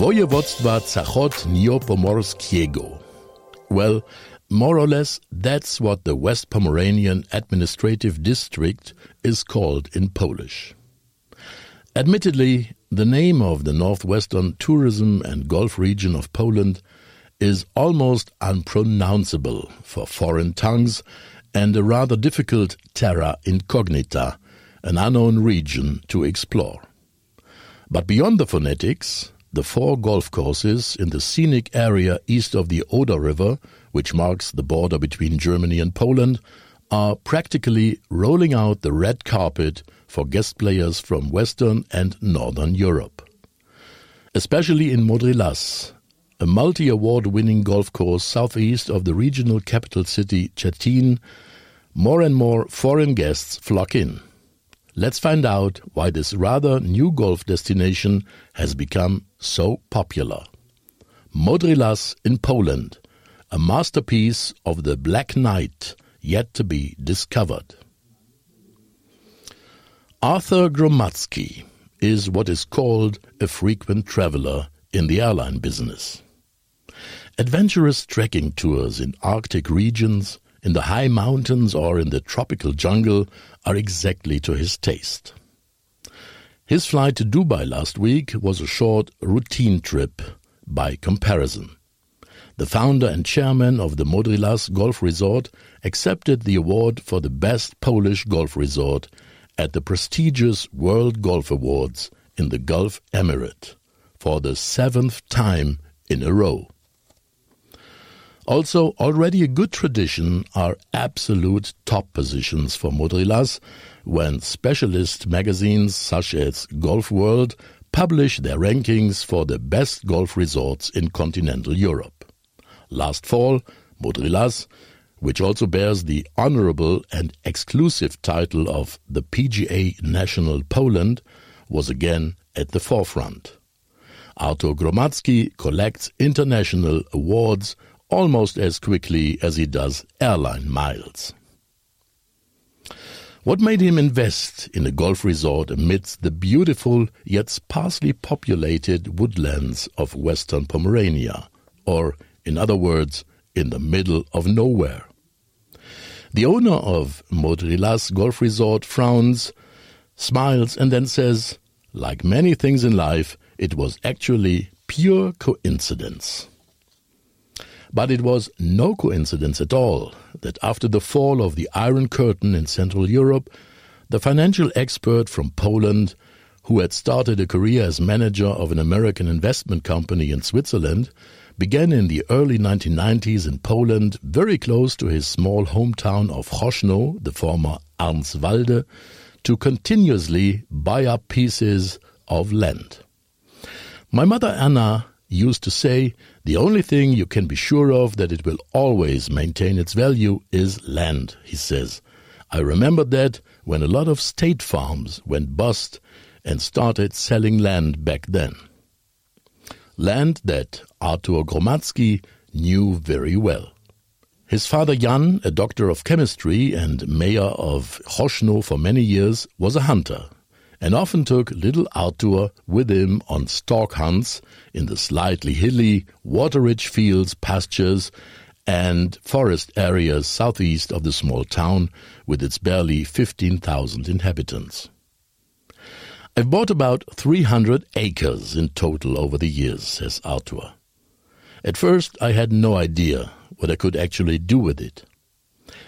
Województwa Zachodniopomorskiego. Well, more or less, that's what the West Pomeranian Administrative District is called in Polish. Admittedly, the name of the northwestern tourism and golf region of Poland is almost unpronounceable for foreign tongues and a rather difficult terra incognita, an unknown region to explore. But beyond the phonetics, the four golf courses in the scenic area east of the Oder River, which marks the border between Germany and Poland, are practically rolling out the red carpet for guest players from Western and Northern Europe. Especially in Modry Las, a multi award winning golf course southeast of the regional capital city Cetin, more and more foreign guests flock in. Let's find out why this rather new golf destination has become so popular. Modry Las in Poland, a masterpiece of the Black Knight yet to be discovered. Arthur Gromadzki is what is called a frequent traveler in the airline business. Adventurous trekking tours in Arctic regions, in the high mountains, or in the tropical jungle are exactly to his taste. His flight to Dubai last week was a short routine trip by comparison. The founder and chairman of the Modry Las Golf Resort accepted the award for the best Polish golf resort at the prestigious World Golf Awards in the Gulf Emirate for the seventh time in a row. Also, already a good tradition are absolute top positions for Modry Las when specialist magazines such as Golf World publish their rankings for the best golf resorts in continental Europe. Last fall, Modry Las, which also bears the honorable and exclusive title of the PGA National Poland, was again at the forefront. Artur Gromadzki collects international awards almost as quickly as he does airline miles. What made him invest in a golf resort amidst the beautiful yet sparsely populated woodlands of western Pomerania, or, in other words, in the middle of nowhere? The owner of Modry Las Golf Resort frowns, smiles, and then says, like many things in life, it was actually pure coincidence. But it was no coincidence at all that after the fall of the Iron Curtain in Central Europe, the financial expert from Poland, who had started a career as manager of an American investment company in Switzerland, began in the early 1990s in Poland, very close to his small hometown of Choszczno, the former Arnswalde, to continuously buy up pieces of land. My mother Anna used to say, the only thing you can be sure of that it will always maintain its value is land, he says. I remember that when a lot of state farms went bust and started selling land back then. Land that Artur Gromadzki knew very well. His father Jan, a doctor of chemistry and mayor of Choszczno for many years, was a hunter and often took little Artur with him on stork hunts in the slightly hilly, water-rich fields, pastures, and forest areas southeast of the small town with its barely 15,000 inhabitants. I've bought about 300 acres in total over the years, says Artur. At first, I had no idea what I could actually do with it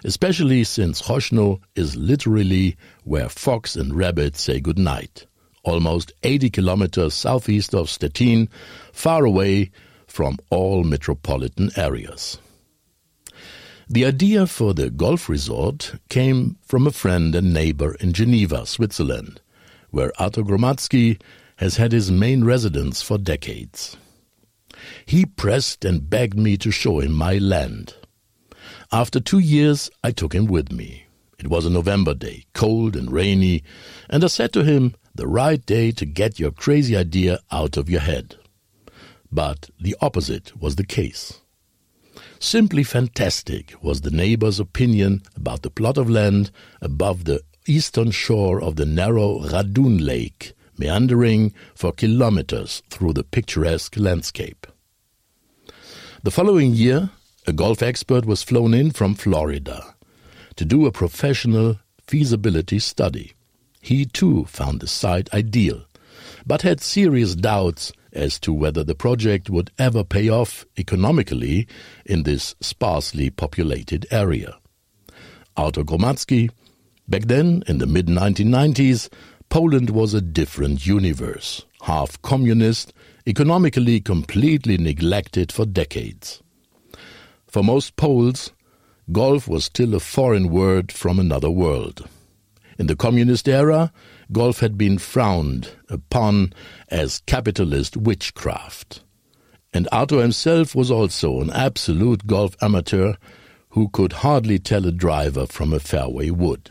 especially since Choszczno is literally where fox and rabbit say good night, almost 80 kilometers southeast of Stettin, far away from all metropolitan areas. The idea for the golf resort came from a friend and neighbor in Geneva, Switzerland, where Arthur Gromadzki has had his main residence for decades. He pressed and begged me to show him my land. After two years, I took him with me. It was a November day, cold and rainy, and I said to him, the right day to get your crazy idea out of your head. But the opposite was the case. Simply fantastic was the neighbor's opinion about the plot of land above the eastern shore of the narrow Radun Lake, meandering for kilometers through the picturesque landscape. The following year, a golf expert was flown in from Florida to do a professional feasibility study. He too found the site ideal, but had serious doubts as to whether the project would ever pay off economically in this sparsely populated area. Arthur Gromadzki, back then in the mid 1990s, Poland was a different universe, half communist, economically completely neglected for decades. For most Poles, golf was still a foreign word from another world. In the communist era, golf had been frowned upon as capitalist witchcraft. And Arthur himself was also an absolute golf amateur who could hardly tell a driver from a fairway wood.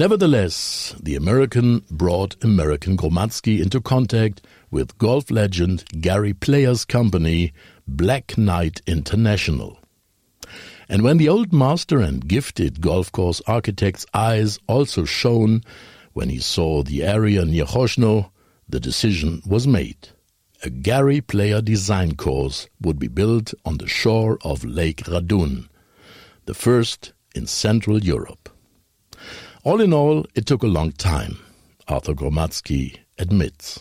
Nevertheless, the American brought American Gromadzki into contact with golf legend Gary Player's company, Black Knight International. And when the old master and gifted golf course architect's eyes also shone when he saw the area near Choszczno, the decision was made. A Gary Player design course would be built on the shore of Lake Radun, the first in Central Europe. All in all, it took a long time, Arthur Gromadzki admits.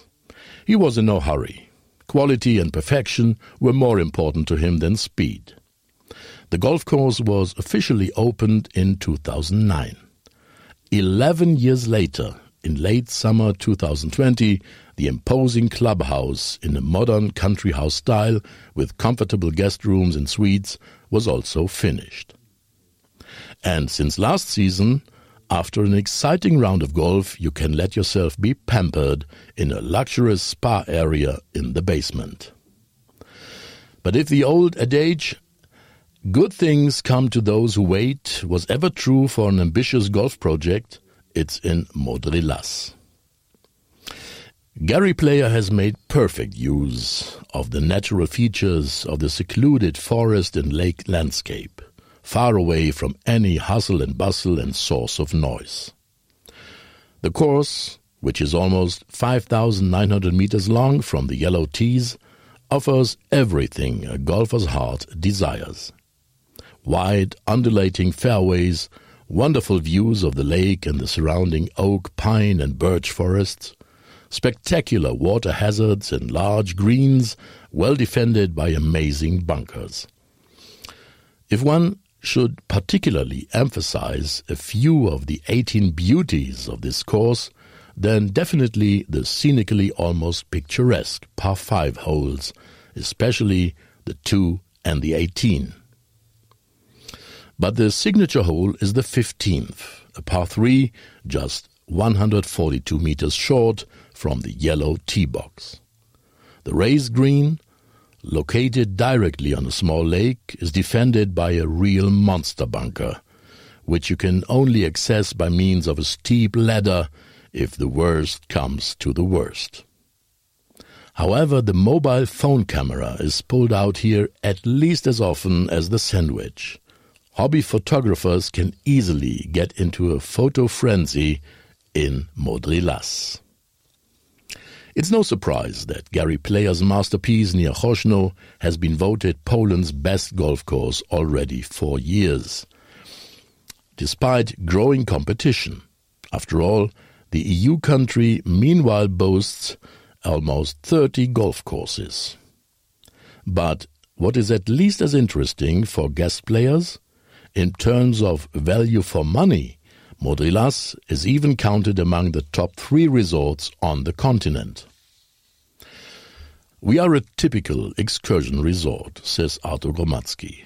He was in no hurry. Quality and perfection were more important to him than speed. The golf course was officially opened in 2009. Eleven years later, in late summer 2020, the imposing clubhouse in a modern country house style with comfortable guest rooms and suites was also finished. And since last season, after an exciting round of golf, you can let yourself be pampered in a luxurious spa area in the basement. But if the old adage, good things come to those who wait, was ever true for an ambitious golf project, it's in Modry Las. Gary Player has made perfect use of the natural features of the secluded forest and lake landscape far away from any hustle and bustle and source of noise. The course, which is almost 5,900 meters long from the yellow tees, offers everything a golfer's heart desires. Wide, undulating fairways, wonderful views of the lake and the surrounding oak, pine, and birch forests, spectacular water hazards and large greens well defended by amazing bunkers. If one should particularly emphasize a few of the 18 beauties of this course, then definitely the scenically almost picturesque par 5 holes, especially the 2 and the 18. But the signature hole is the 15th, a par 3 just 142 meters short from the yellow tee box. The raised green, located directly on a small lake, is defended by a real monster bunker, which you can only access by means of a steep ladder if the worst comes to the worst. However, the mobile phone camera is pulled out here at least as often as the sand wedge. Hobby photographers can easily get into a photo frenzy in Modry Las. It's no surprise that Gary Player's masterpiece near Choszczno has been voted Poland's best golf course already for years. Despite growing competition, after all, the EU country meanwhile boasts almost 30 golf courses. But what is at least as interesting for guest players, in terms of value for money, Modry Las is even counted among the top three resorts on the continent. We are a typical excursion resort, says Artur Gromadzki.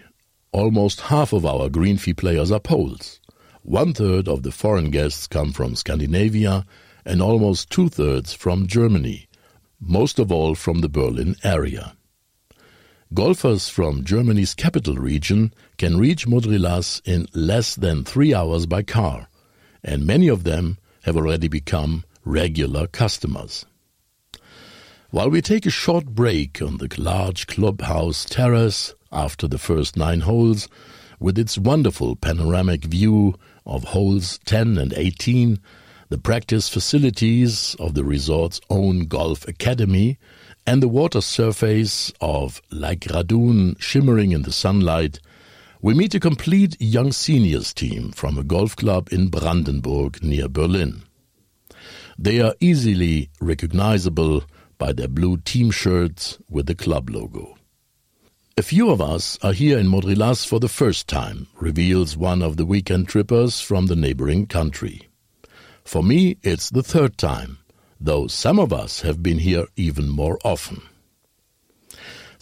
Almost half of our green fee players are Poles. One third of the foreign guests come from Scandinavia and almost two thirds from Germany, most of all from the Berlin area. Golfers from Germany's capital region can reach Modry Las in less than three hours by car, and many of them have already become regular customers. While we take a short break on the large clubhouse terrace after the first nine holes, with its wonderful panoramic view of holes 10 and 18, the practice facilities of the resort's own golf academy, and the water surface of Lake Radun shimmering in the sunlight, we meet a complete young seniors team from a golf club in Brandenburg near Berlin. They are easily recognizable by their blue team shirts with the club logo. A few of us are here in Modry Las for the first time, reveals one of the weekend trippers from the neighboring country. For me, it's the third time, though some of us have been here even more often.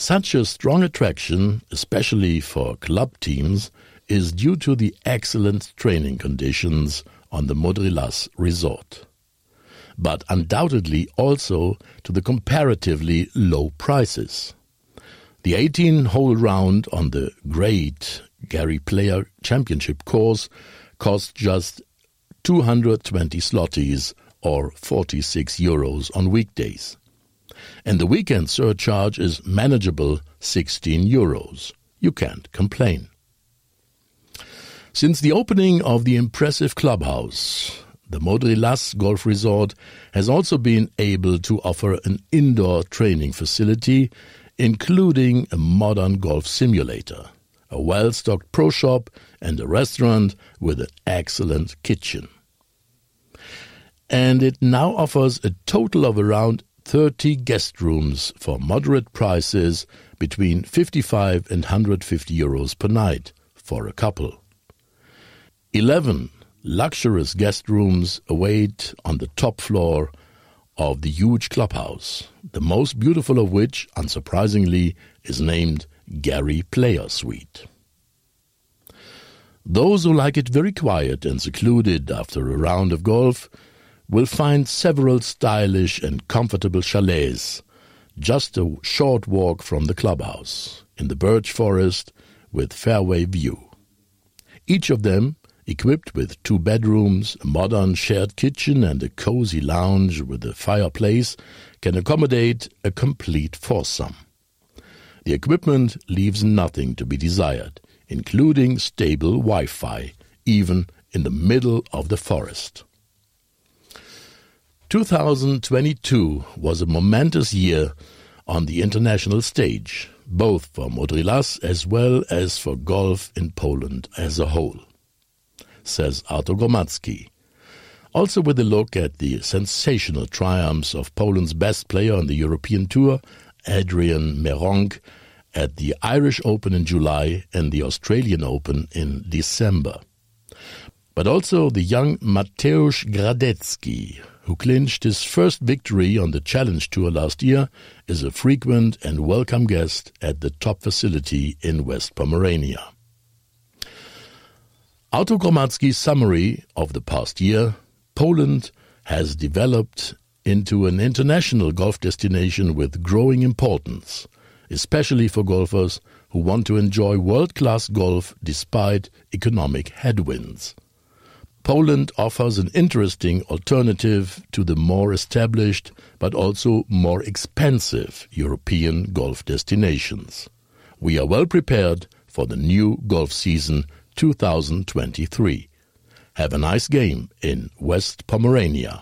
Such a strong attraction, especially for club teams, is due to the excellent training conditions on the Modry Las resort, but undoubtedly also to the comparatively low prices. The 18 hole round on the great Gary Player Championship course cost just 220 slotties or 46 euros on weekdays and the weekend surcharge is manageable 16 euros. You can't complain. Since the opening of the impressive clubhouse, the Modry Las Golf Resort has also been able to offer an indoor training facility, including a modern golf simulator, a well stocked pro shop, and a restaurant with an excellent kitchen. And it now offers a total of around 30 guest rooms for moderate prices between 55 and 150 euros per night for a couple. 11 luxurious guest rooms await on the top floor of the huge clubhouse, the most beautiful of which, unsurprisingly, is named Gary Player Suite. Those who like it very quiet and secluded after a round of golf will find several stylish and comfortable chalets, just a short walk from the clubhouse, in the birch forest with fairway view. Each of them equipped with two bedrooms, a modern shared kitchen, and a cozy lounge with a fireplace, can accommodate a complete foursome. The equipment leaves nothing to be desired, including stable Wi Fi, even in the middle of the forest. 2022 was a momentous year on the international stage, both for Modry Las as well as for golf in Poland as a whole, says Artur Gromadzki. Also with a look at the sensational triumphs of Poland's best player on the European Tour, Adrian Meronk, at the Irish Open in July and the Australian Open in December. But also the young Mateusz Gradecki, who clinched his first victory on the Challenge Tour last year, is a frequent and welcome guest at the top facility in West Pomerania. Artur Gromadzki's summary of the past year, Poland has developed into an international golf destination with growing importance, especially for golfers who want to enjoy world-class golf despite economic headwinds. Poland offers an interesting alternative to the more established but also more expensive European golf destinations. We are well prepared for the new golf season 2023. Have a nice game in West Pomerania.